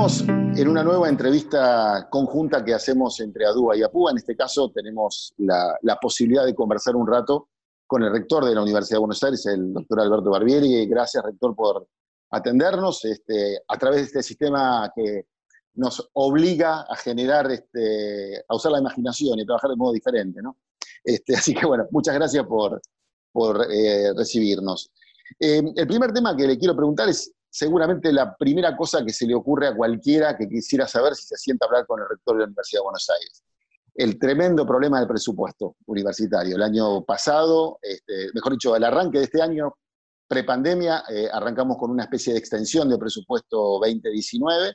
En una nueva entrevista conjunta que hacemos entre ADUA y APUA. En este caso tenemos la, posibilidad de conversar un rato con el rector de la Universidad de Buenos Aires, el doctor Alberto Barbieri. Gracias, rector, por atendernos este, a través de este sistema que nos obliga a generar, este, a usar la imaginación y trabajar de modo diferente. Este, así que bueno, muchas gracias por, eh, recibirnos. Eh, el primer tema que le quiero preguntar es seguramente la primera cosa que se le ocurre a cualquiera que quisiera saber si se sienta a hablar con el rector de la Universidad de Buenos Aires. El tremendo problema del presupuesto universitario. El año pasado, este, mejor dicho, el arranque de este año, prepandemia, eh, arrancamos con una especie de extensión del presupuesto 2019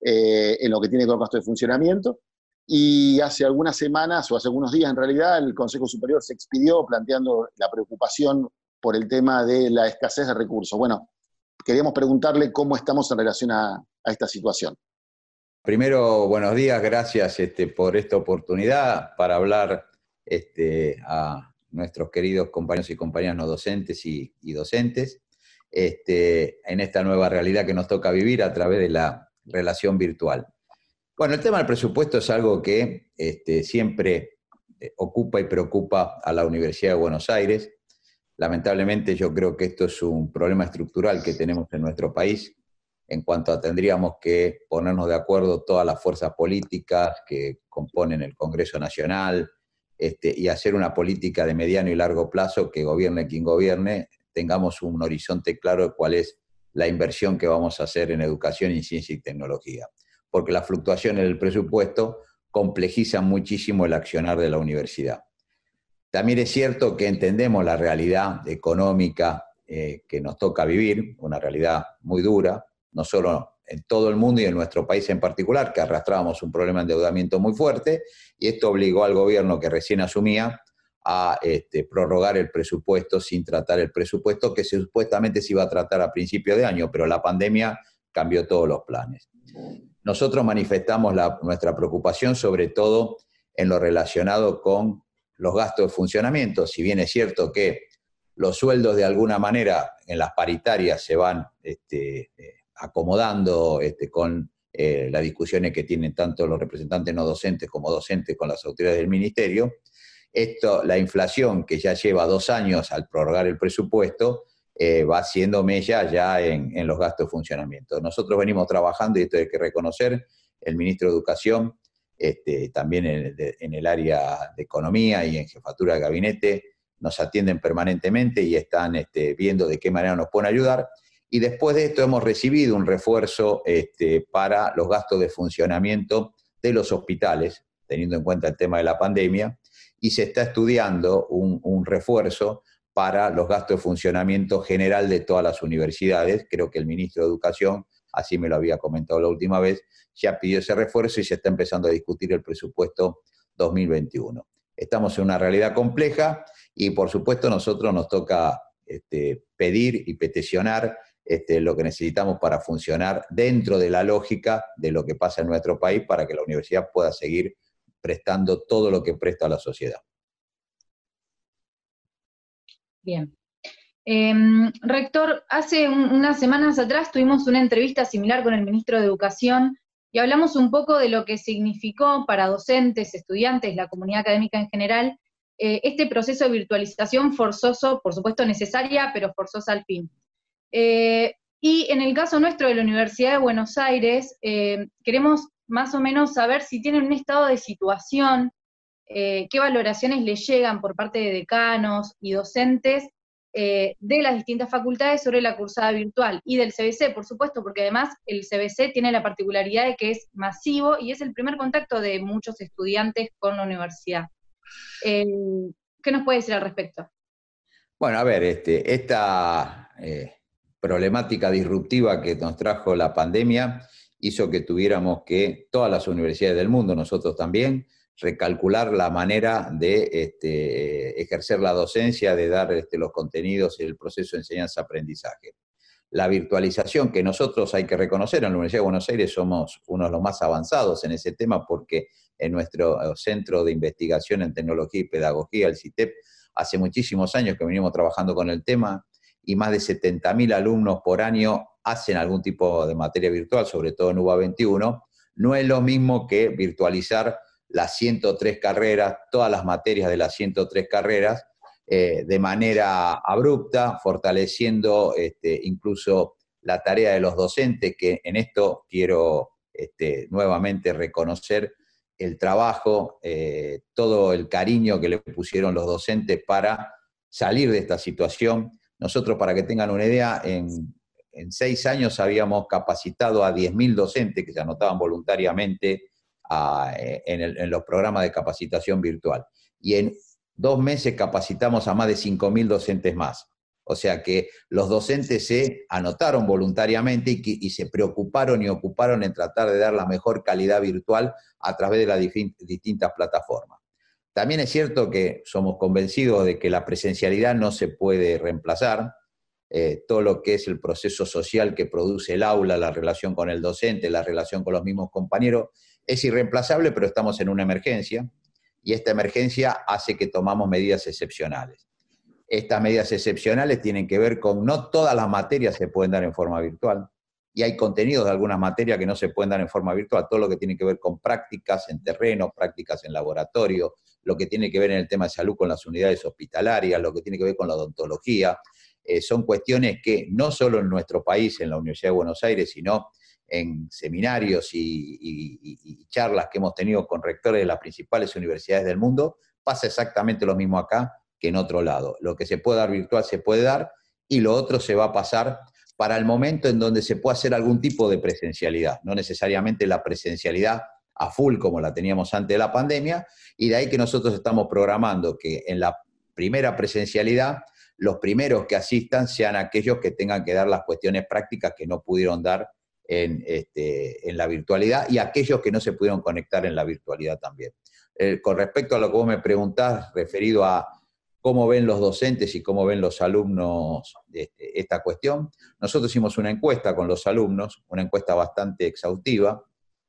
eh, en lo que tiene con el costo de funcionamiento. Y hace algunas semanas, o hace algunos días en realidad, el Consejo Superior se expidió planteando la preocupación por el tema de la escasez de recursos. Bueno, queríamos preguntarle cómo estamos en relación a, esta situación. Primero, buenos días, gracias este, por esta oportunidad para hablar este, a nuestros queridos compañeros y compañeras no docentes y, docentes este, en esta nueva realidad que nos toca vivir a través de la relación virtual. Bueno, el tema del presupuesto es algo que siempre eh, ocupa y preocupa a la Universidad de Buenos Aires. Lamentablemente yo creo que esto es un problema estructural que tenemos en nuestro país en cuanto a tendríamos que ponernos de acuerdo todas las fuerzas políticas que componen el Congreso Nacional este, y hacer una política de mediano y largo plazo que gobierne quien gobierne, tengamos un horizonte claro de cuál es la inversión que vamos a hacer en educación y ciencia y tecnología. Porque las fluctuaciones del presupuesto complejizan muchísimo el accionar de la universidad. También es cierto que entendemos la realidad económica eh, que nos toca vivir, una realidad muy dura, no solo en todo el mundo y en nuestro país en particular, que arrastrábamos un problema de endeudamiento muy fuerte, y esto obligó al gobierno que recién asumía a este, prorrogar el presupuesto sin tratar el presupuesto que supuestamente se iba a tratar a principio de año, pero la pandemia cambió todos los planes. Nosotros manifestamos nuestra preocupación sobre todo en lo relacionado con los gastos de funcionamiento, si bien es cierto que los sueldos de alguna manera en las paritarias se van este, eh, acomodando este, con eh, las discusiones que tienen tanto los representantes no docentes como docentes con las autoridades del ministerio, esto, la inflación que ya lleva dos años al prorrogar el presupuesto, eh, va haciendo mella ya en, los gastos de funcionamiento. Nosotros venimos trabajando, y esto hay que reconocer, el ministro de Educación este, también en, el área de economía y en jefatura de gabinete, nos atienden permanentemente y están este, viendo de qué manera nos pueden ayudar. Y después de esto hemos recibido un refuerzo este, para los gastos de funcionamiento de los hospitales, teniendo en cuenta el tema de la pandemia, y se está estudiando un, un refuerzo para los gastos de funcionamiento general de todas las universidades. Creo que el ministro de Educación, así me lo había comentado la última vez, ya pidió ese refuerzo y se está empezando a discutir el presupuesto 2021. Estamos en una realidad compleja y por supuesto nosotros nos toca este, pedir y peticionar este, lo que necesitamos para funcionar dentro de la lógica de lo que pasa en nuestro país para que la universidad pueda seguir prestando todo lo que presta a la sociedad. Bien. Em, rector, hace unas semanas atrás tuvimos una entrevista similar con el ministro de Educación y hablamos un poco de lo que significó para docentes, estudiantes, la comunidad académica en general, eh, este proceso de virtualización forzoso, por supuesto necesaria, pero forzosa al fin. Eh, y en el caso nuestro de la Universidad de Buenos Aires, eh, queremos más o menos saber si tienen un estado de situación, qué valoraciones le llegan por parte de decanos y docentes eh, de las distintas facultades sobre la cursada virtual y del CBC, por supuesto, porque además el CBC tiene la particularidad de que es masivo y es el primer contacto de muchos estudiantes con la universidad. Eh, ¿Qué nos puede decir al respecto? Bueno, a ver, este, esta eh, problemática disruptiva que nos trajo la pandemia hizo que tuviéramos que, todas las universidades del mundo, nosotros también, recalcular la manera de este, ejercer la docencia, de dar este, los contenidos y el proceso de enseñanza-aprendizaje. La virtualización, que nosotros hay que reconocer, en la Universidad de Buenos Aires somos uno de los más avanzados en ese tema porque en nuestro eh, Centro de Investigación en Tecnología y Pedagogía, el CITEP, hace muchísimos años que venimos trabajando con el tema y más de 70.000 alumnos por año hacen algún tipo de materia virtual, sobre todo en UBA 21, no es lo mismo que virtualizar las 103 carreras, todas las materias de las 103 carreras, eh, de manera abrupta, fortaleciendo este, incluso la tarea de los docentes, que en esto quiero este, nuevamente reconocer el trabajo, eh, todo el cariño que le pusieron los docentes para salir de esta situación. Nosotros, para que tengan una idea, en, seis años habíamos capacitado a 10.000 docentes que se anotaban voluntariamente eh, en, los programas de capacitación virtual. Y en dos meses capacitamos a más de 5.000 docentes más. O sea que los docentes se anotaron voluntariamente y, se preocuparon y ocuparon en tratar de dar la mejor calidad virtual a través de las distintas plataformas. También es cierto que somos convencidos de que la presencialidad no se puede reemplazar. Eh, todo lo que es el proceso social que produce el aula, la relación con el docente, la relación con los mismos compañeros, es irreemplazable, pero estamos en una emergencia y esta emergencia hace que tomamos medidas excepcionales. Estas medidas excepcionales tienen que ver con no todas las materias se pueden dar en forma virtual y hay contenidos de algunas materias que no se pueden dar en forma virtual, todo lo que tiene que ver con prácticas en terreno, prácticas en laboratorio, lo que tiene que ver en el tema de salud con las unidades hospitalarias, lo que tiene que ver con la odontología, eh, son cuestiones que no solo en nuestro país, en la Universidad de Buenos Aires, sino en seminarios y charlas que hemos tenido con rectores de las principales universidades del mundo, pasa exactamente lo mismo acá que en otro lado. Lo que se puede dar virtual se puede dar y lo otro se va a pasar para el momento en donde se pueda hacer algún tipo de presencialidad, no necesariamente la presencialidad a full como la teníamos antes de la pandemia, y de ahí que nosotros estamos programando que en la primera presencialidad los primeros que asistan sean aquellos que tengan que dar las cuestiones prácticas que no pudieron dar en, este, en la virtualidad y aquellos que no se pudieron conectar en la virtualidad también. Eh, con respecto a lo que vos me preguntás referido a cómo ven los docentes y cómo ven los alumnos este, esta cuestión. Nosotros hicimos una encuesta con los alumnos, una encuesta bastante exhaustiva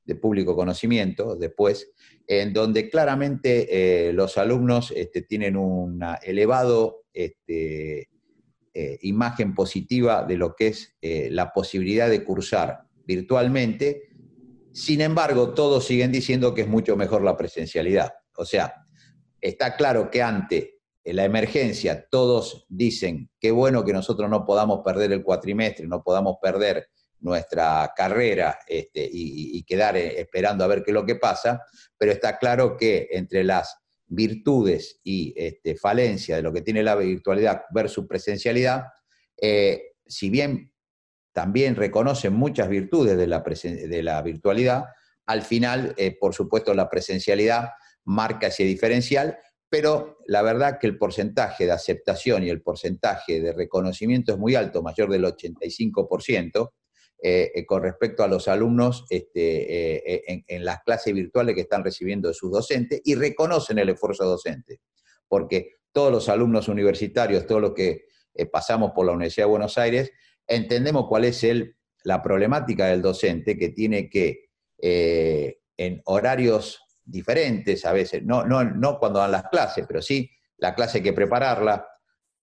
de público conocimiento después, en donde claramente eh, los alumnos este, tienen una elevado eh, imagen positiva de lo que es eh, la posibilidad de cursar virtualmente. Sin embargo, todos siguen diciendo que es mucho mejor la presencialidad. O sea, está claro que ante la emergencia todos dicen qué bueno que nosotros no podamos perder el cuatrimestre, no podamos perder nuestra carrera este, y, quedar eh, esperando a ver qué es lo que pasa, pero está claro que entre las virtudes y este, falencias de lo que tiene la virtualidad versus presencialidad, eh, si bien también reconocen muchas virtudes de la, de la virtualidad, al final, eh, por supuesto, la presencialidad marca ese diferencial pero la verdad que el porcentaje de aceptación y el porcentaje de reconocimiento es muy alto, mayor del 85%, eh, eh, con respecto a los alumnos este, eh, en, las clases virtuales que están recibiendo de sus docentes y reconocen el esfuerzo docente, porque todos los alumnos universitarios, todos los que pasamos por la Universidad de Buenos Aires, entendemos cuál es la problemática del docente que tiene que en horarios diferentes a veces, no, no, no cuando dan las clases, pero sí la clase hay que prepararla,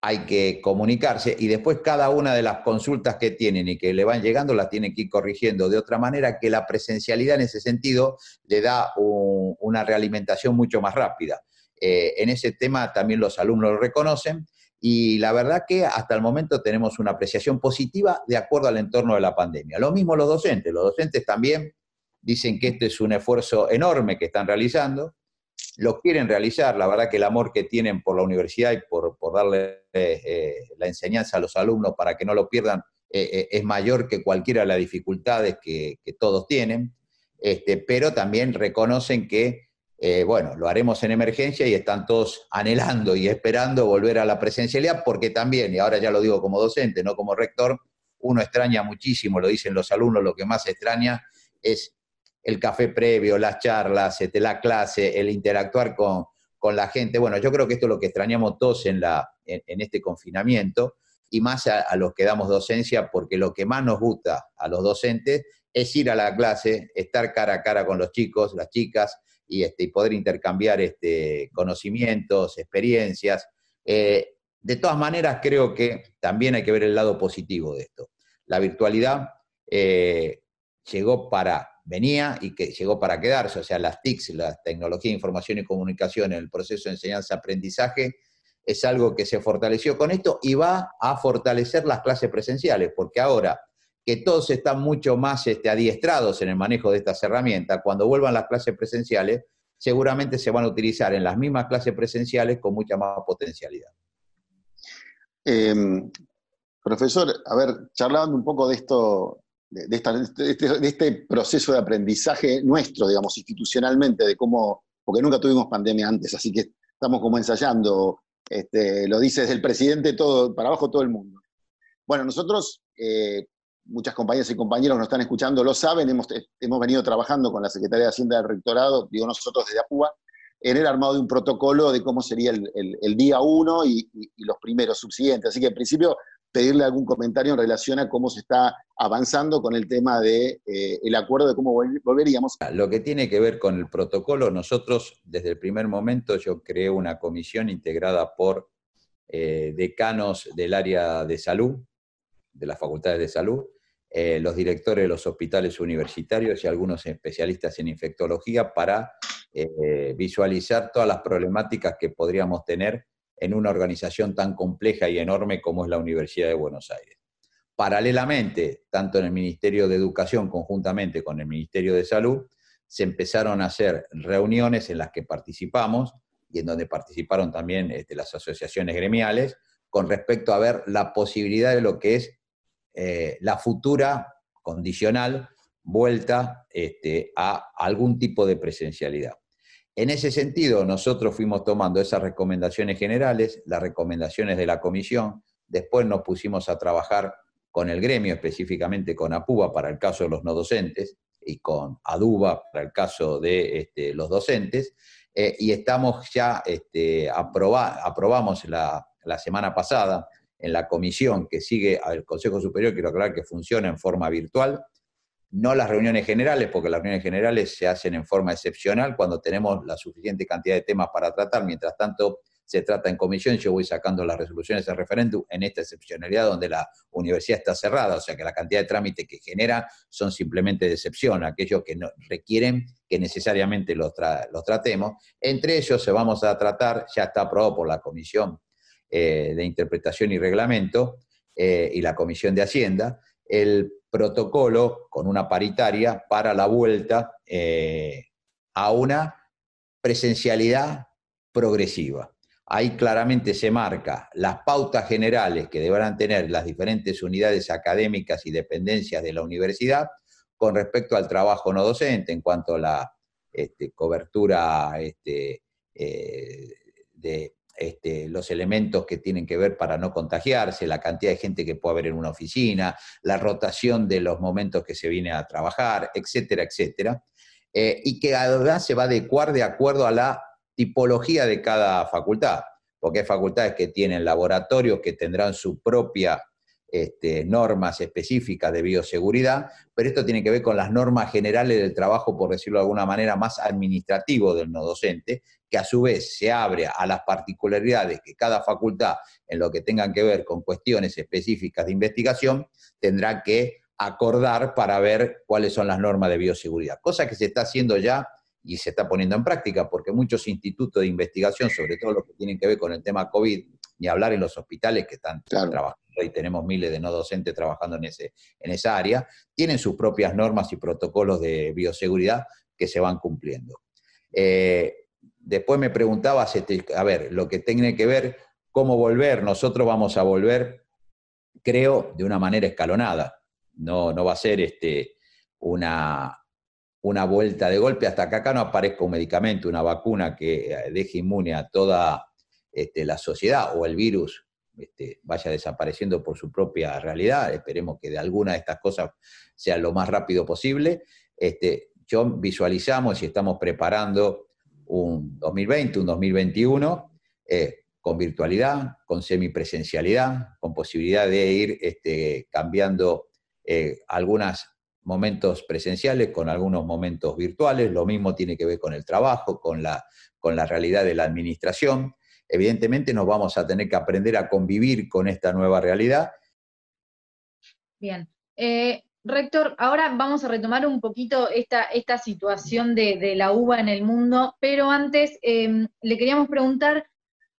hay que comunicarse y después cada una de las consultas que tienen y que le van llegando las tienen que ir corrigiendo de otra manera que la presencialidad en ese sentido le da una realimentación mucho más rápida. Eh, en ese tema también los alumnos lo reconocen y la verdad que hasta el momento tenemos una apreciación positiva de acuerdo al entorno de la pandemia. Lo mismo los docentes, los docentes también dicen que este es un esfuerzo enorme que están realizando, lo quieren realizar, la verdad que el amor que tienen por la universidad y por, darle eh, la enseñanza a los alumnos para que no lo pierdan eh, eh, es mayor que cualquiera de las dificultades que, todos tienen, este, pero también reconocen que, bueno, lo haremos en emergencia y están todos anhelando y esperando volver a la presencialidad, porque también, y ahora ya lo digo como docente, no como rector, uno extraña muchísimo, lo dicen los alumnos, lo que más extraña es el café previo, las charlas, este, la clase, el interactuar con, la gente. Bueno, yo creo que esto es lo que extrañamos todos en, la, en, este confinamiento y más a, los que damos docencia, porque lo que más nos gusta a los docentes es ir a la clase, estar cara a cara con los chicos, las chicas, y, este, poder intercambiar este, conocimientos, experiencias. Eh, de todas maneras, creo que también hay que ver el lado positivo de esto. la virtualidad eh, llegó para, venía y que llegó para quedarse, o sea, las TICs, la tecnología de información y comunicación en el proceso de enseñanza-aprendizaje, es algo que se fortaleció con esto y va a fortalecer las clases presenciales, porque ahora que todos están mucho más este, adiestrados en el manejo de estas herramientas, cuando vuelvan las clases presenciales, seguramente se van a utilizar en las mismas clases presenciales con mucha más potencialidad. Em, profesor, a ver, charlando un poco de esto, de, este, de, este, proceso de aprendizaje nuestro, digamos, institucionalmente, de cómo, porque nunca tuvimos pandemia antes, así que estamos como ensayando, este, lo dice desde el presidente, todo, para abajo todo el mundo. Bueno, nosotros, eh, muchas compañeras y compañeros nos están escuchando lo saben, hemos, hemos venido trabajando con la Secretaría de Hacienda del Rectorado, digo nosotros desde APUA, en el armado de un protocolo de cómo sería el, día uno y, los primeros subsiguientes. Así que en principio pedirle algún comentario en relación a cómo se está avanzando con el tema del de, eh, acuerdo de cómo volveríamos. Lo que tiene que ver con el protocolo, nosotros desde el primer momento yo creé una comisión integrada por eh, decanos del área de salud, de las facultades de salud, eh, los directores de los hospitales universitarios y algunos especialistas en infectología para visualizar todas las problemáticas que podríamos tener en una organización tan compleja y enorme como es la Universidad de Buenos Aires. Paralelamente, tanto en el Ministerio de Educación conjuntamente con el Ministerio de Salud, se empezaron a hacer reuniones en las que participamos y en donde participaron también este, las asociaciones gremiales con respecto a ver la posibilidad de lo que es eh, la futura condicional vuelta este, a algún tipo de presencialidad. En ese sentido, nosotros fuimos tomando esas recomendaciones generales, las recomendaciones de la comisión, después nos pusimos a trabajar con el gremio, específicamente con APUBA para el caso de los no docentes y con ADUBA para el caso de este, los docentes, eh, y estamos ya, este, aprobamos la, la semana pasada en la comisión que sigue al Consejo Superior, quiero aclarar que funciona en forma virtual, no las reuniones generales, porque las reuniones generales se hacen en forma excepcional cuando tenemos la suficiente cantidad de temas para tratar, mientras tanto se trata en comisión, yo voy sacando las resoluciones de referéndum en esta excepcionalidad donde la universidad está cerrada, o sea que la cantidad de trámites que genera son simplemente de excepción, aquellos que no, requieren que necesariamente los, los tratemos. Entre ellos se vamos a tratar, ya está aprobado por la comisión eh, de Interpretación y Reglamento eh, y la Comisión de Hacienda, el protocolo con una paritaria para la vuelta eh, a una presencialidad progresiva. Ahí claramente se marca las pautas generales que deberán tener las diferentes unidades académicas y dependencias de la universidad con respecto al trabajo no docente en cuanto a la este, cobertura este, de este, los elementos que tienen que ver para no contagiarse, la cantidad de gente que puede haber en una oficina, la rotación de los momentos que se viene a trabajar, etcétera, etcétera. Eh, y que además se va a adecuar de acuerdo a la tipología de cada facultad, porque hay facultades que tienen laboratorios que tendrán su propia este, normas específicas de bioseguridad, pero esto tiene que ver con las normas generales del trabajo, por decirlo de alguna manera, más administrativo del no docente, que a su vez se abre a las particularidades que cada facultad, en lo que tengan que ver con cuestiones específicas de investigación, tendrá que acordar para ver cuáles son las normas de bioseguridad, cosa que se está haciendo ya y se está poniendo en práctica, porque muchos institutos de investigación, sobre todo los que tienen que ver con el tema COVID, ni hablar en los hospitales que están trabajando y tenemos miles de no docentes trabajando en, ese, en esa área, tienen sus propias normas y protocolos de bioseguridad que se van cumpliendo. Eh, después me preguntabas, este, a ver, lo que tiene que ver, cómo volver, nosotros vamos a volver, creo, de una manera escalonada. No, no va a ser este, una, una vuelta de golpe hasta que acá no aparezca un medicamento, una vacuna que deje inmune a toda este, la sociedad o el virus este, vaya desapareciendo por su propia realidad. Esperemos que de alguna de estas cosas sea lo más rápido posible. Este, yo visualizamos y estamos preparando un 2020, un 2021 eh, con virtualidad, con semipresencialidad, con posibilidad de ir cambiando eh, algunos momentos presenciales con algunos momentos virtuales. Lo mismo tiene que ver con el trabajo, con la, con la realidad de la administración evidentemente nos vamos a tener que aprender a convivir con esta nueva realidad. Bien. Eh, rector, ahora vamos a retomar un poquito esta, esta situación de, la uva en el mundo, pero antes em, le queríamos preguntar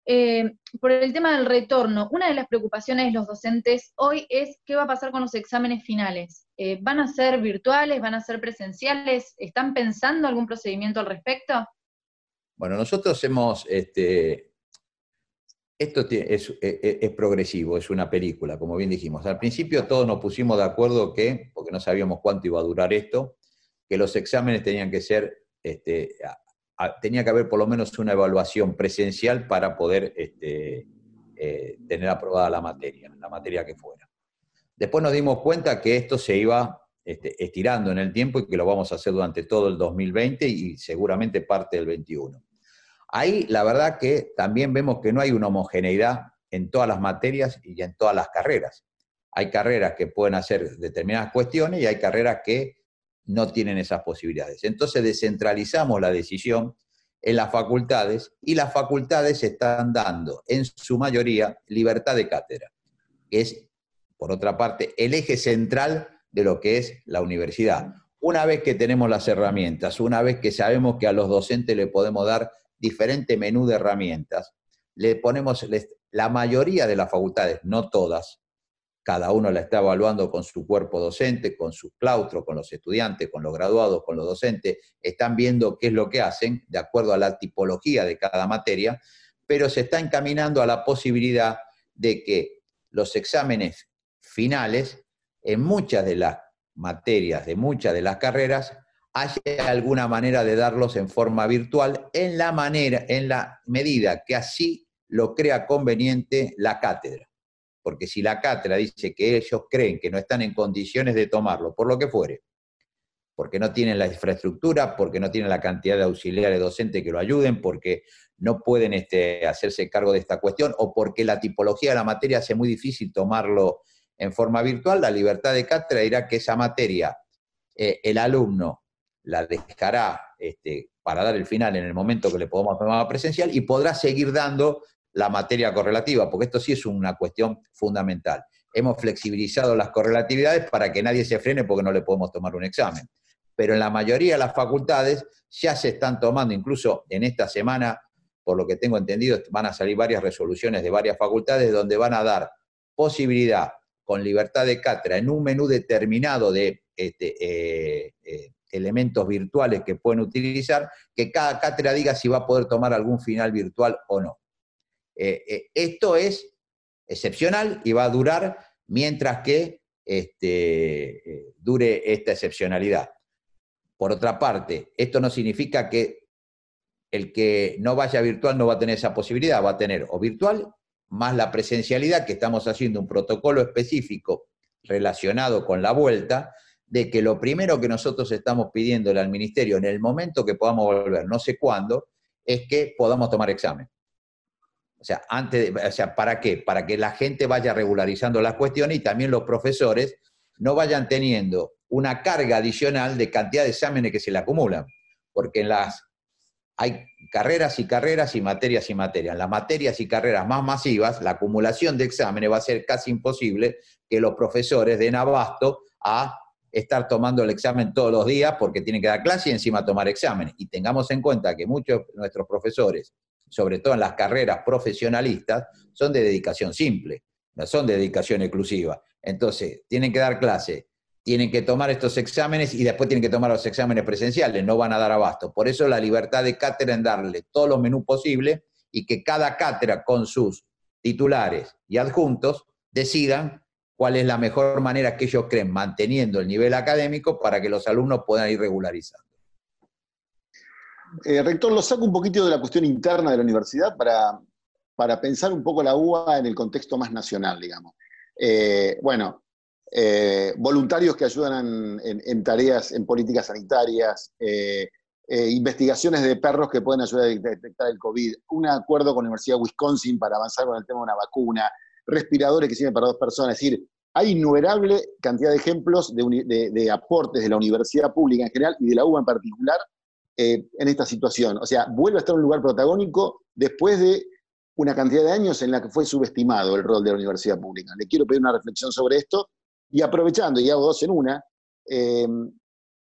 eh, por el tema del retorno. Una de las preocupaciones de los docentes hoy es qué va a pasar con los exámenes finales. Eh, ¿Van a ser virtuales? ¿Van a ser presenciales? ¿Están pensando algún procedimiento al respecto? Bueno, nosotros hemos este, esto e, e, es, progresivo, es una película, como bien dijimos. Al principio todos nos pusimos de acuerdo que, porque no sabíamos cuánto iba a durar esto, que los exámenes tenían que ser, este, tenía que haber por lo menos una evaluación presencial para poder este, eh, tener aprobada la materia, la materia que fuera. Después nos dimos cuenta que esto se iba este, estirando en el tiempo y que lo vamos a hacer durante todo el 2020 y seguramente parte del 21. Ahí la verdad que también vemos que no hay una homogeneidad en todas las materias y en todas las carreras. Hay carreras que pueden hacer determinadas cuestiones y hay carreras que no tienen esas posibilidades. Entonces descentralizamos la decisión en las facultades y las facultades están dando en su mayoría libertad de cátedra, que es, por otra parte, el eje central de lo que es la universidad. Una vez que tenemos las herramientas, una vez que sabemos que a los docentes le podemos dar diferente menú de herramientas. Le ponemos, la mayoría de las facultades, no todas, cada uno la está evaluando con su cuerpo docente, con su claustro, con los estudiantes, con los graduados, con los docentes, están viendo qué es lo que hacen de acuerdo a la tipología de cada materia, pero se está encaminando a la posibilidad de que los exámenes finales en muchas de las materias, de muchas de las carreras, haya alguna manera de darlos en forma virtual en la manera, en la medida que así lo crea conveniente la cátedra. Porque si la cátedra dice que ellos creen que no están en condiciones de tomarlo, por lo que fuere, porque no tienen la infraestructura, porque no tienen la cantidad de auxiliares docentes que lo ayuden, porque no pueden este, hacerse cargo de esta cuestión, o porque la tipología de la materia hace muy difícil tomarlo en forma virtual, la libertad de cátedra dirá que esa materia, eh, el alumno la dejará este, para dar el final en el momento que le podamos tomar presencial y podrá seguir dando la materia correlativa, porque esto sí es una cuestión fundamental. Hemos flexibilizado las correlatividades para que nadie se frene porque no le podemos tomar un examen. Pero en la mayoría de las facultades ya se están tomando, incluso en esta semana, por lo que tengo entendido, van a salir varias resoluciones de varias facultades donde van a dar posibilidad con libertad de cátedra en un menú determinado de este, eh, eh, elementos virtuales que pueden utilizar, que cada cátedra diga si va a poder tomar algún final virtual o no. Eh, eh, esto es excepcional y va a durar mientras que este, eh, dure esta excepcionalidad. Por otra parte, esto no significa que el que no vaya virtual no va a tener esa posibilidad, va a tener o virtual más la presencialidad, que estamos haciendo un protocolo específico relacionado con la vuelta, de que lo primero que nosotros estamos pidiéndole al ministerio en el momento que podamos volver, no sé cuándo, es que podamos tomar examen. O sea, antes o sea, ¿para qué? Para que la gente vaya regularizando las cuestiones y también los profesores no vayan teniendo una carga adicional de cantidad de exámenes que se le acumulan. Porque en las hay carreras y carreras y materias y materias. En las materias y carreras más masivas, la acumulación de exámenes va a ser casi imposible que los profesores den abasto a estar tomando el examen todos los días porque tienen que dar clase y encima tomar exámenes. Y tengamos en cuenta que muchos de nuestros profesores, sobre todo en las carreras profesionalistas, son de dedicación simple, no son de dedicación exclusiva. Entonces, tienen que dar clase, tienen que tomar estos exámenes y después tienen que tomar los exámenes presenciales, no van a dar abasto. Por eso la libertad de cátedra en darle todos los menús posibles y que cada cátedra con sus titulares y adjuntos decidan cuál es la mejor manera que ellos creen, manteniendo el nivel académico para que los alumnos puedan ir regularizando. Eh, rector, lo saco un poquito de la cuestión interna de la universidad para, para pensar un poco la UA en el contexto más nacional, digamos. Eh, bueno, eh, voluntarios que ayudan en, tareas, en políticas sanitarias, investigaciones de perros que pueden ayudar a detectar el COVID, un acuerdo con la Universidad de Wisconsin para avanzar con el tema de una vacuna, respiradores que sirven para dos personas. Es decir, hay innumerable cantidad de ejemplos de, aportes de la universidad pública en general y de la UBA en particular eh, en esta situación. O sea, vuelve a estar en un lugar protagónico después de una cantidad de años en la que fue subestimado el rol de la universidad pública. Le quiero pedir una reflexión sobre esto Y aprovechando, y hago dos en una, eh,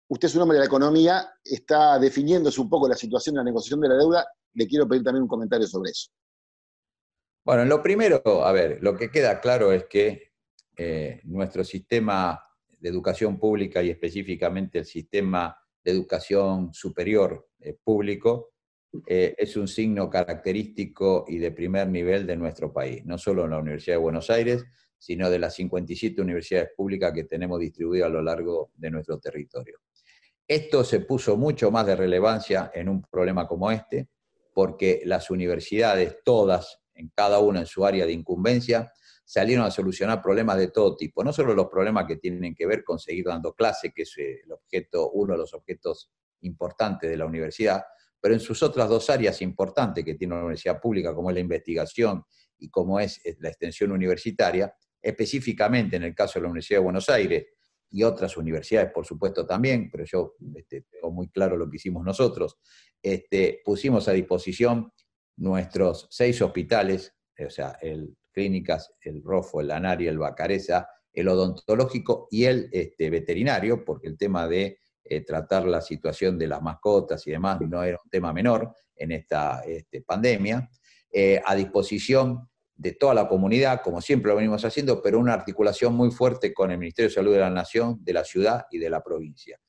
usted es un hombre de la economía, está definiéndose un poco la situación de la negociación de la deuda, le quiero pedir también un comentario sobre eso. Bueno, lo primero, a ver, lo que queda claro es que eh, nuestro sistema de educación pública y específicamente el sistema de educación superior eh, público eh, es un signo característico y de primer nivel de nuestro país, no solo en la Universidad de Buenos Aires, sino de las 57 universidades públicas que tenemos distribuidas a lo largo de nuestro territorio. Esto se puso mucho más de relevancia en un problema como este, porque las universidades, todas, en cada una en su área de incumbencia, salieron a solucionar problemas de todo tipo, no solo los problemas que tienen que ver con seguir dando clase, que es el objeto, uno de los objetos importantes de la universidad, pero en sus otras dos áreas importantes que tiene una universidad pública, como es la investigación y como es la extensión universitaria, específicamente en el caso de la Universidad de Buenos Aires y otras universidades, por supuesto, también, pero yo este, tengo muy claro lo que hicimos nosotros, este, pusimos a disposición nuestros seis hospitales, o sea, el clínicas, el ROFO, el ANARI, el Bacareza, el odontológico y el este, veterinario, porque el tema de eh, tratar la situación de las mascotas y demás no era un tema menor en esta este, pandemia, eh, a disposición de toda la comunidad, como siempre lo venimos haciendo, pero una articulación muy fuerte con el Ministerio de Salud de la Nación, de la ciudad y de la provincia.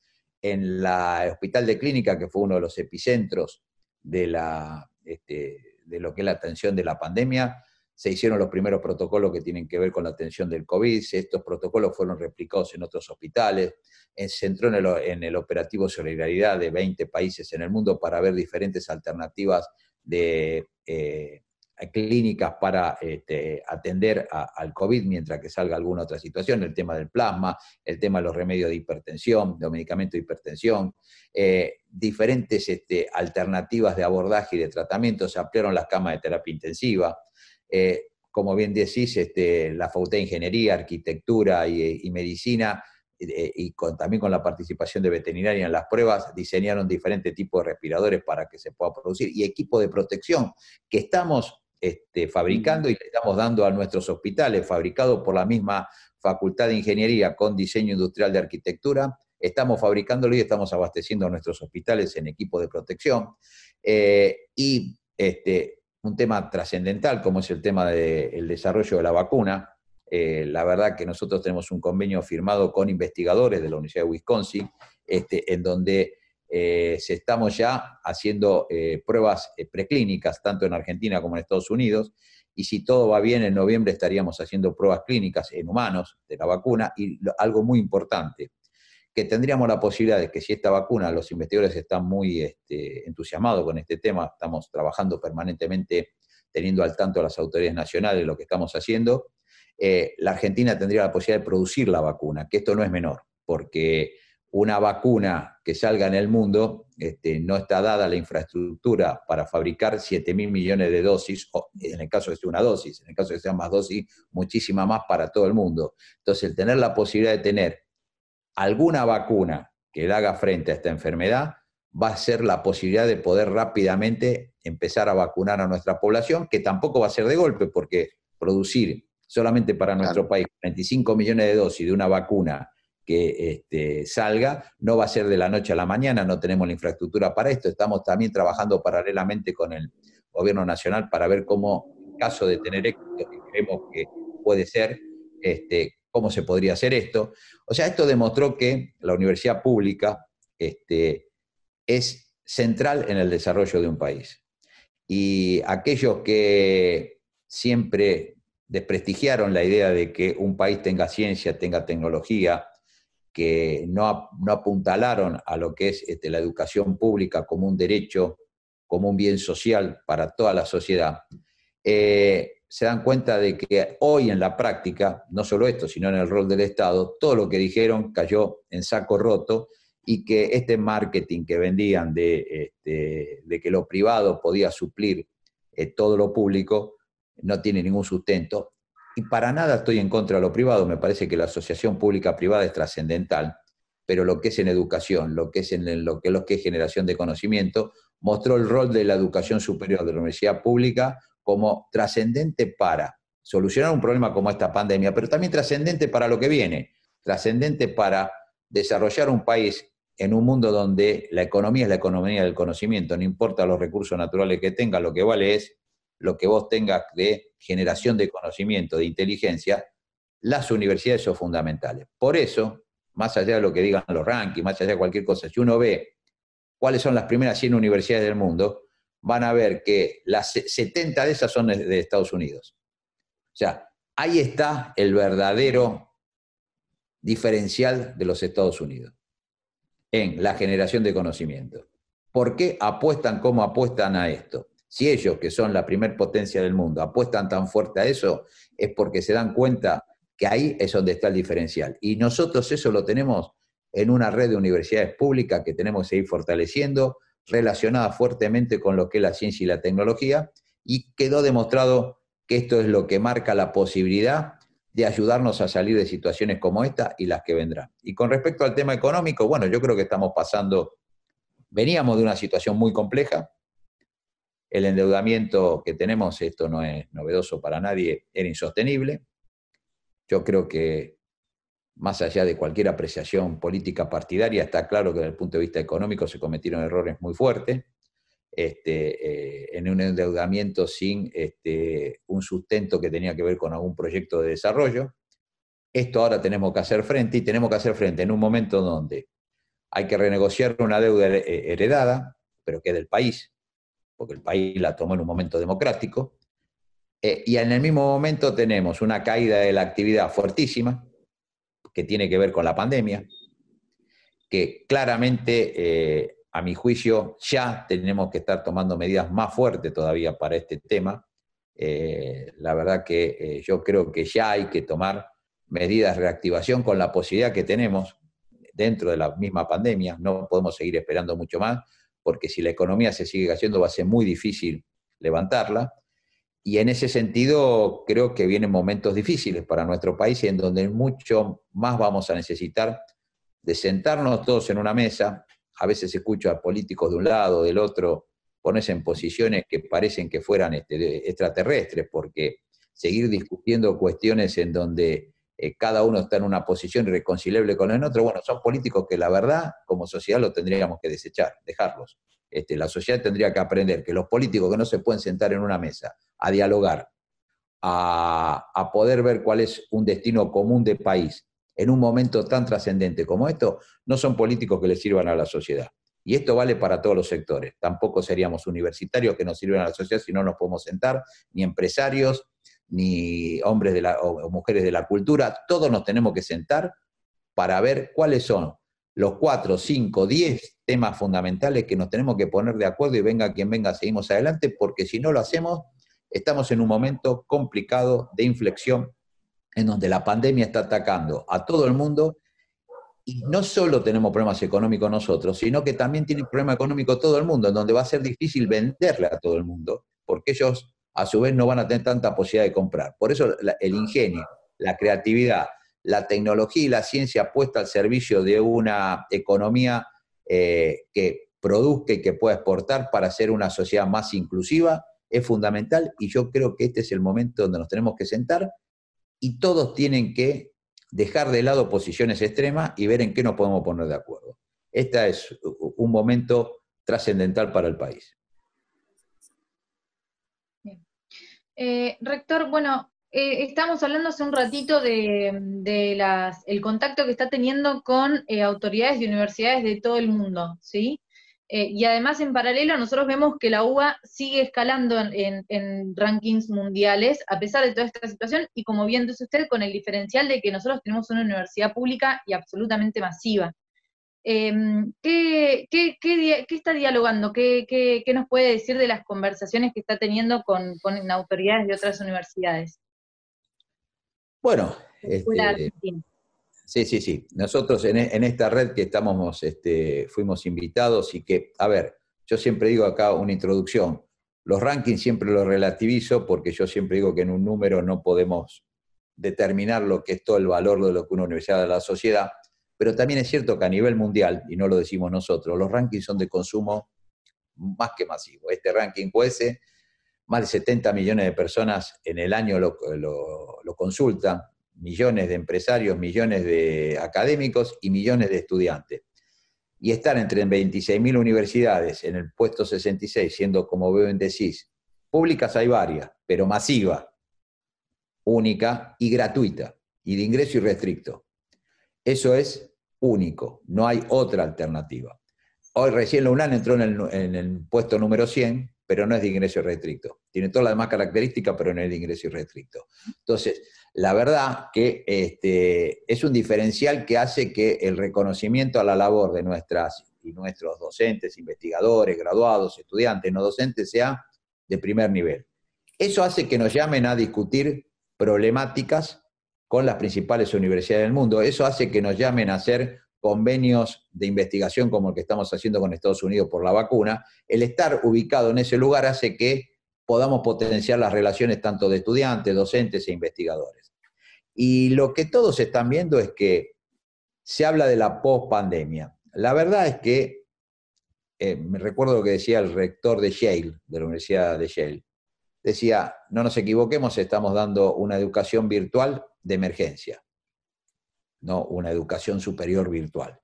En el Hospital de Clínica, que fue uno de los epicentros de, la, este, de lo que es la atención de la pandemia, se hicieron los primeros protocolos que tienen que ver con la atención del COVID, estos protocolos fueron replicados en otros hospitales, se entró en el, operativo Solidaridad de 20 países en el mundo para ver diferentes alternativas de eh, clínicas para este, atender al COVID mientras que salga alguna otra situación, el tema del plasma, el tema de los remedios de hipertensión, de medicamentos de hipertensión, eh, diferentes este, alternativas de abordaje y de tratamiento, se ampliaron las camas de terapia intensiva, eh, como bien decís, este, la Facultad de Ingeniería, Arquitectura y, Medicina, eh, y también con la participación de veterinaria en las pruebas, diseñaron diferentes tipos de respiradores para que se pueda producir, y equipo de protección que estamos este, fabricando y le estamos dando a nuestros hospitales, fabricados por la misma Facultad de Ingeniería con diseño industrial de arquitectura, estamos fabricándolo y estamos abasteciendo a nuestros hospitales en equipo de protección. Eh, y este, un tema trascendental como es el tema del desarrollo de la vacuna. Eh, la verdad que nosotros tenemos un convenio firmado con investigadores de la Universidad de Wisconsin, este, en donde eh, se estamos ya haciendo eh, pruebas preclínicas, tanto en Argentina como en Estados Unidos, y si todo va bien, en noviembre estaríamos haciendo pruebas clínicas en humanos de la vacuna, y algo muy importante, que tendríamos la posibilidad de que si esta vacuna, los investigadores están muy este, entusiasmados con este tema, estamos trabajando permanentemente teniendo al tanto a las autoridades nacionales lo que estamos haciendo, eh, la Argentina tendría la posibilidad de producir la vacuna, que esto no es menor, porque una vacuna que salga en el mundo este, no está dada la infraestructura para fabricar 7 mil millones de dosis, o en el caso de que sea una dosis, en el caso de que sean más dosis, muchísima más para todo el mundo. Entonces, el tener la posibilidad de tener alguna vacuna que haga frente a esta enfermedad va a ser la posibilidad de poder rápidamente empezar a vacunar a nuestra población, que tampoco va a ser de golpe, porque producir solamente para nuestro país 25 millones de dosis de una vacuna que este, salga, no va a ser de la noche a la mañana, no tenemos la infraestructura para esto, estamos también trabajando paralelamente con el gobierno nacional para ver cómo, en caso de tener éxito, que creemos que puede ser, este, cómo se podría hacer esto. O sea, esto demostró que la universidad pública este, es central en el desarrollo de un país. Y aquellos que siempre desprestigiaron la idea de que un país tenga ciencia, tenga tecnología, que no, apuntalaron a lo que es este, la educación pública como un derecho, como un bien social para toda la sociedad, eh, se dan cuenta de que hoy en la práctica, no solo esto, sino en el rol del Estado, todo lo que dijeron cayó en saco roto y que este marketing que vendían de, este, que lo privado podía suplir eh, todo lo público no tiene ningún sustento. Y para nada estoy en contra de lo privado, me parece que la asociación pública-privada es trascendental, pero lo que es en educación, lo que es en lo que, lo que es generación de conocimiento, mostró el rol de la educación superior de la universidad pública como trascendente para solucionar un problema como esta pandemia, pero también trascendente para lo que viene, trascendente para desarrollar un país en un mundo donde la economía es la economía del conocimiento, no importa los recursos naturales que tenga, lo que vale es lo que vos tengas de generación de conocimiento, de inteligencia, las universidades son fundamentales. Por eso, más allá de lo que digan los rankings, más allá de cualquier cosa, si uno ve cuáles son las primeras 100 universidades del mundo, van a ver que las 70 de esas son de Estados Unidos. O sea, ahí está el verdadero diferencial de los Estados Unidos en la generación de conocimiento. ¿Por qué apuestan como apuestan a esto? Si ellos, que son la primer potencia del mundo, apuestan tan fuerte a eso, es porque se dan cuenta que ahí es donde está el diferencial. Y nosotros eso lo tenemos en una red de universidades públicas que tenemos que seguir fortaleciendo, relacionada fuertemente con lo que es la ciencia y la tecnología, y quedó demostrado que esto es lo que marca la posibilidad de ayudarnos a salir de situaciones como esta y las que vendrán. Y con respecto al tema económico, bueno, yo creo que estamos pasando, veníamos de una situación muy compleja, el endeudamiento que tenemos, esto no es novedoso para nadie, era insostenible. Yo creo que más allá de cualquier apreciación política partidaria, está claro que desde el punto de vista económico se cometieron errores muy fuertes, este, eh, en un endeudamiento sin este, un sustento que tenía que ver con algún proyecto de desarrollo. Esto ahora tenemos que hacer frente y tenemos que hacer frente en un momento donde hay que renegociar una deuda heredada, pero que es del país, porque el país la tomó en un momento democrático, eh, y en el mismo momento tenemos una caída de la actividad fuertísima, que tiene que ver con la pandemia, que claramente, eh, a mi juicio, ya tenemos que estar tomando medidas más fuertes todavía para este tema. Eh, la verdad que yo creo que ya hay que tomar medidas de reactivación con la posibilidad que tenemos dentro de la misma pandemia. No podemos seguir esperando mucho más, porque si la economía se sigue cayendo va a ser muy difícil levantarla. Y en ese sentido, creo que vienen momentos difíciles para nuestro país y en donde mucho más vamos a necesitar de sentarnos todos en una mesa. A veces escucho a políticos de un lado, del otro, ponerse en posiciones que parecen que fueran este, extraterrestres, porque seguir discutiendo cuestiones en donde eh, cada uno está en una posición irreconciliable con el otro, bueno, son políticos que la verdad, como sociedad, lo tendríamos que desechar, dejarlos. Este, la sociedad tendría que aprender que los políticos que no se pueden sentar en una mesa a dialogar, a, poder ver cuál es un destino común de país en un momento tan trascendente como esto, no son políticos que le sirvan a la sociedad. Y esto vale para todos los sectores. Tampoco seríamos universitarios que nos sirven a la sociedad si no nos podemos sentar, ni empresarios, ni hombres de la, o mujeres de la cultura. Todos nos tenemos que sentar para ver cuáles son los cuatro, cinco, diez temas fundamentales que nos tenemos que poner de acuerdo y venga quien venga, seguimos adelante, porque si no lo hacemos, estamos en un momento complicado de inflexión en donde la pandemia está atacando a todo el mundo y no solo tenemos problemas económicos nosotros, sino que también tiene problema económico todo el mundo, en donde va a ser difícil venderle a todo el mundo, porque ellos a su vez no van a tener tanta posibilidad de comprar. Por eso el ingenio, la creatividad, la tecnología y la ciencia puesta al servicio de una economía eh, que produzca y que pueda exportar para ser una sociedad más inclusiva es fundamental y yo creo que este es el momento donde nos tenemos que sentar y todos tienen que dejar de lado posiciones extremas y ver en qué nos podemos poner de acuerdo. Este es un momento trascendental para el país. Eh, rector, bueno, eh, estamos hablando hace un ratito de, las, el contacto que está teniendo con eh, autoridades y universidades de todo el mundo, ¿sí? Eh, y además, en paralelo, nosotros vemos que la UBA sigue escalando en, rankings mundiales, a pesar de toda esta situación, y como bien dice usted, con el diferencial de que nosotros tenemos una universidad pública y absolutamente masiva. Em, ¿qué, está dialogando? ¿Qué, nos puede decir de las conversaciones que está teniendo con autoridades de otras universidades? Bueno, este, sí, sí, sí. Nosotros en, esta red que estamos, este, fuimos invitados y que, a ver, yo siempre digo acá una introducción. Los rankings siempre los relativizo porque yo siempre digo que en un número no podemos determinar lo que es todo el valor de lo que una universidad da a la sociedad, pero también es cierto que a nivel mundial, y no lo decimos nosotros, los rankings son de consumo más que masivo. Este ranking QS más de 70 millones de personas en el año lo, consultan, millones de empresarios, millones de académicos y millones de estudiantes. Y estar entre 26.000 universidades en el puesto 66, siendo, como veo en decís, públicas hay varias, pero masiva, única y gratuita, y de ingreso irrestricto. Eso es único, no hay otra alternativa. Hoy recién la UNAM entró en el, en el puesto número 100, pero no es de ingreso irrestricto. Tiene todas las demás características, pero no es de ingreso irrestricto. Entonces, la verdad que este, es un diferencial que hace que el reconocimiento a la labor de nuestras y nuestros docentes, investigadores, graduados, estudiantes, no docentes, sea de primer nivel. Eso hace que nos llamen a discutir problemáticas con las principales universidades del mundo. Eso hace que nos llamen a hacer convenios de investigación como el que estamos haciendo con Estados Unidos por la vacuna, el estar ubicado en ese lugar hace que podamos potenciar las relaciones tanto de estudiantes, docentes e investigadores. Y lo que todos están viendo es que se habla de la post-pandemia. La verdad es que, eh, me recuerdo lo que decía el rector de Yale, de la Universidad de Yale, decía, no nos equivoquemos, estamos dando una educación virtual de emergencia no una educación superior virtual.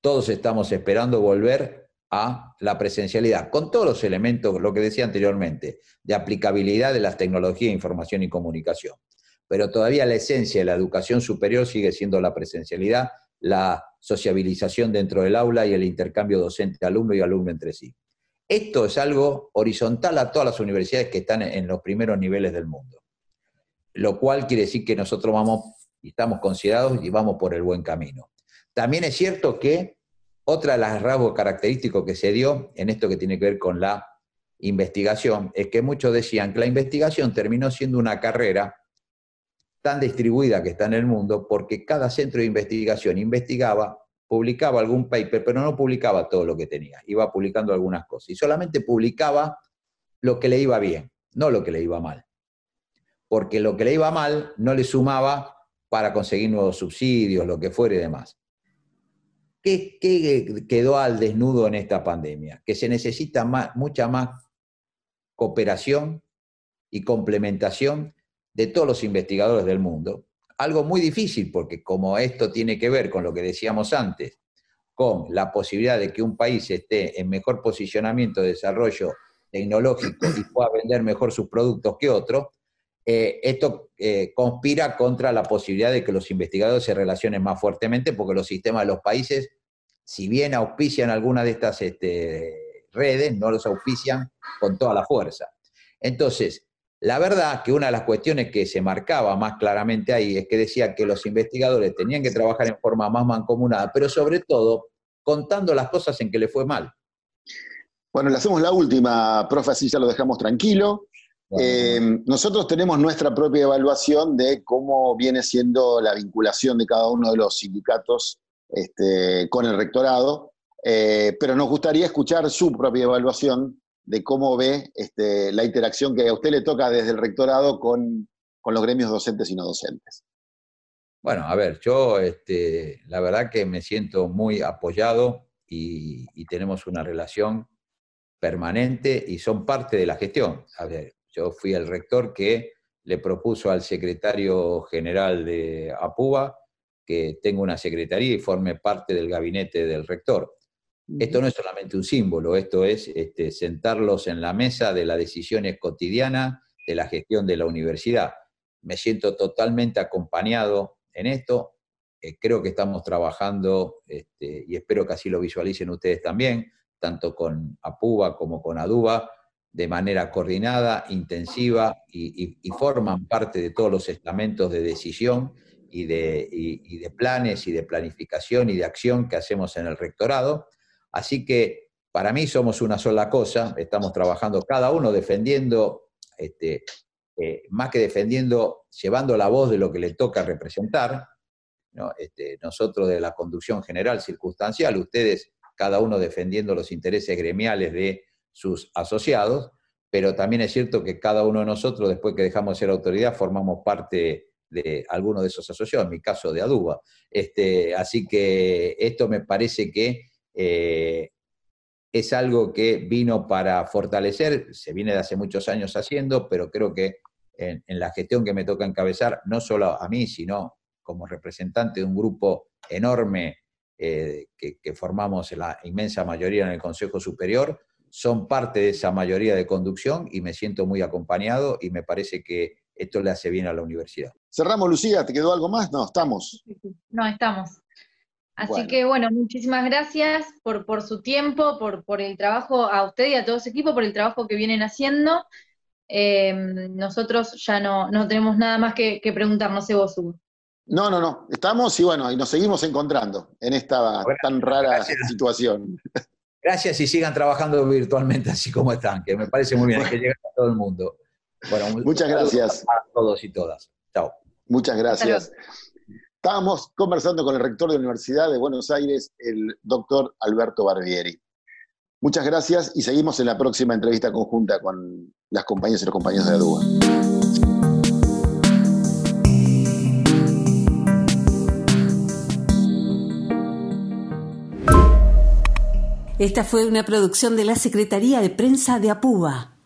Todos estamos esperando volver a la presencialidad, con todos los elementos, lo que decía anteriormente, de aplicabilidad de las tecnologías de información y comunicación. Pero todavía la esencia de la educación superior sigue siendo la presencialidad, la sociabilización dentro del aula y el intercambio docente-alumno y alumno entre sí. Esto es algo horizontal a todas las universidades que están en los primeros niveles del mundo, lo cual quiere decir que nosotros vamos y estamos considerados y vamos por el buen camino. También es cierto que otra de las rasgos característicos que se dio en esto que tiene que ver con la investigación es que muchos decían que la investigación terminó siendo una carrera tan distribuida que está en el mundo porque cada centro de investigación investigaba, publicaba algún paper, pero no publicaba todo lo que tenía, iba publicando algunas cosas y solamente publicaba lo que le iba bien, no lo que le iba mal. Porque lo que le iba mal no le sumaba para conseguir nuevos subsidios, lo que fuere y demás. ¿Qué, quedó al desnudo en esta pandemia? Que se necesita mucha más cooperación y complementación de todos los investigadores del mundo. Algo muy difícil porque como esto tiene que ver con lo que decíamos antes, con la posibilidad de que un país esté en mejor posicionamiento de desarrollo tecnológico y pueda vender mejor sus productos que otro, eh, esto eh, conspira contra la posibilidad de que los investigadores se relacionen más fuertemente, porque los sistemas de los países, si bien auspician alguna de estas este, redes, no los auspician con toda la fuerza. Entonces, la verdad que una de las cuestiones que se marcaba más claramente ahí es que decía que los investigadores tenían que trabajar en forma más mancomunada, pero sobre todo contando las cosas en que le fue mal. Bueno, le hacemos la última, profe, ya lo dejamos tranquilo. Eh, nosotros tenemos nuestra propia evaluación de cómo viene siendo la vinculación de cada uno de los sindicatos este, con el rectorado, eh, pero nos gustaría escuchar su propia evaluación de cómo ve este, la interacción que a usted le toca desde el rectorado con, los gremios docentes y no docentes. Bueno, a ver, yo este, la verdad que me siento muy apoyado y, y tenemos una relación permanente y son parte de la gestión. A ver, yo fui el rector que le propuso al secretario general de APUBA que tenga una secretaría y forme parte del gabinete del rector. Esto no es solamente un símbolo, esto es este, sentarlos en la mesa de las decisiones cotidianas de la gestión de la universidad. Me siento totalmente acompañado en esto. Eh, creo que estamos trabajando, este, y espero que así lo visualicen ustedes también, tanto con APUBA como con ADUBA, de manera coordinada, intensiva y, forman parte de todos los estamentos de decisión y de, de, planes y de planificación y de acción que hacemos en el rectorado. Así que para mí somos una sola cosa, estamos trabajando cada uno defendiendo, este, eh, más que defendiendo, llevando la voz de lo que le toca representar, este, nosotros de la conducción general circunstancial, ustedes cada uno defendiendo los intereses gremiales de sus asociados, pero también es cierto que cada uno de nosotros, después que dejamos de ser autoridad, formamos parte de alguno de esos asociados, en mi caso de Aduba. Este, así que esto me parece que eh, es algo que vino para fortalecer, se viene de hace muchos años haciendo, pero creo que en, la gestión que me toca encabezar, no solo a mí, sino como representante de un grupo enorme eh, que, que, formamos la inmensa mayoría en el Consejo Superior, son parte de esa mayoría de conducción y me siento muy acompañado y me parece que esto le hace bien a la universidad. Cerramos, Lucía, ¿te quedó algo más? No, estamos. No, estamos. Así que bueno, muchísimas gracias por, por su tiempo, por, por, el trabajo a usted y a todo su equipo, por el trabajo que vienen haciendo. Eh, nosotros ya no, no tenemos nada más que, que preguntarnos, sé vos, Hugo. No, no, no. Estamos y bueno, y nos seguimos encontrando en esta tan rara situación. Gracias y sigan trabajando virtualmente así como están, que me parece muy bien, que lleguen a todo el mundo. Bueno, muchas gracias. A todos y todas. Chao. Muchas gracias. Estábamos conversando con el rector de la Universidad de Buenos Aires, el doctor Alberto Barbieri. Muchas gracias y seguimos en la próxima entrevista conjunta con las compañeras y los compañeros de ADUA. Esta fue una producción de la Secretaría de Prensa de APUBA.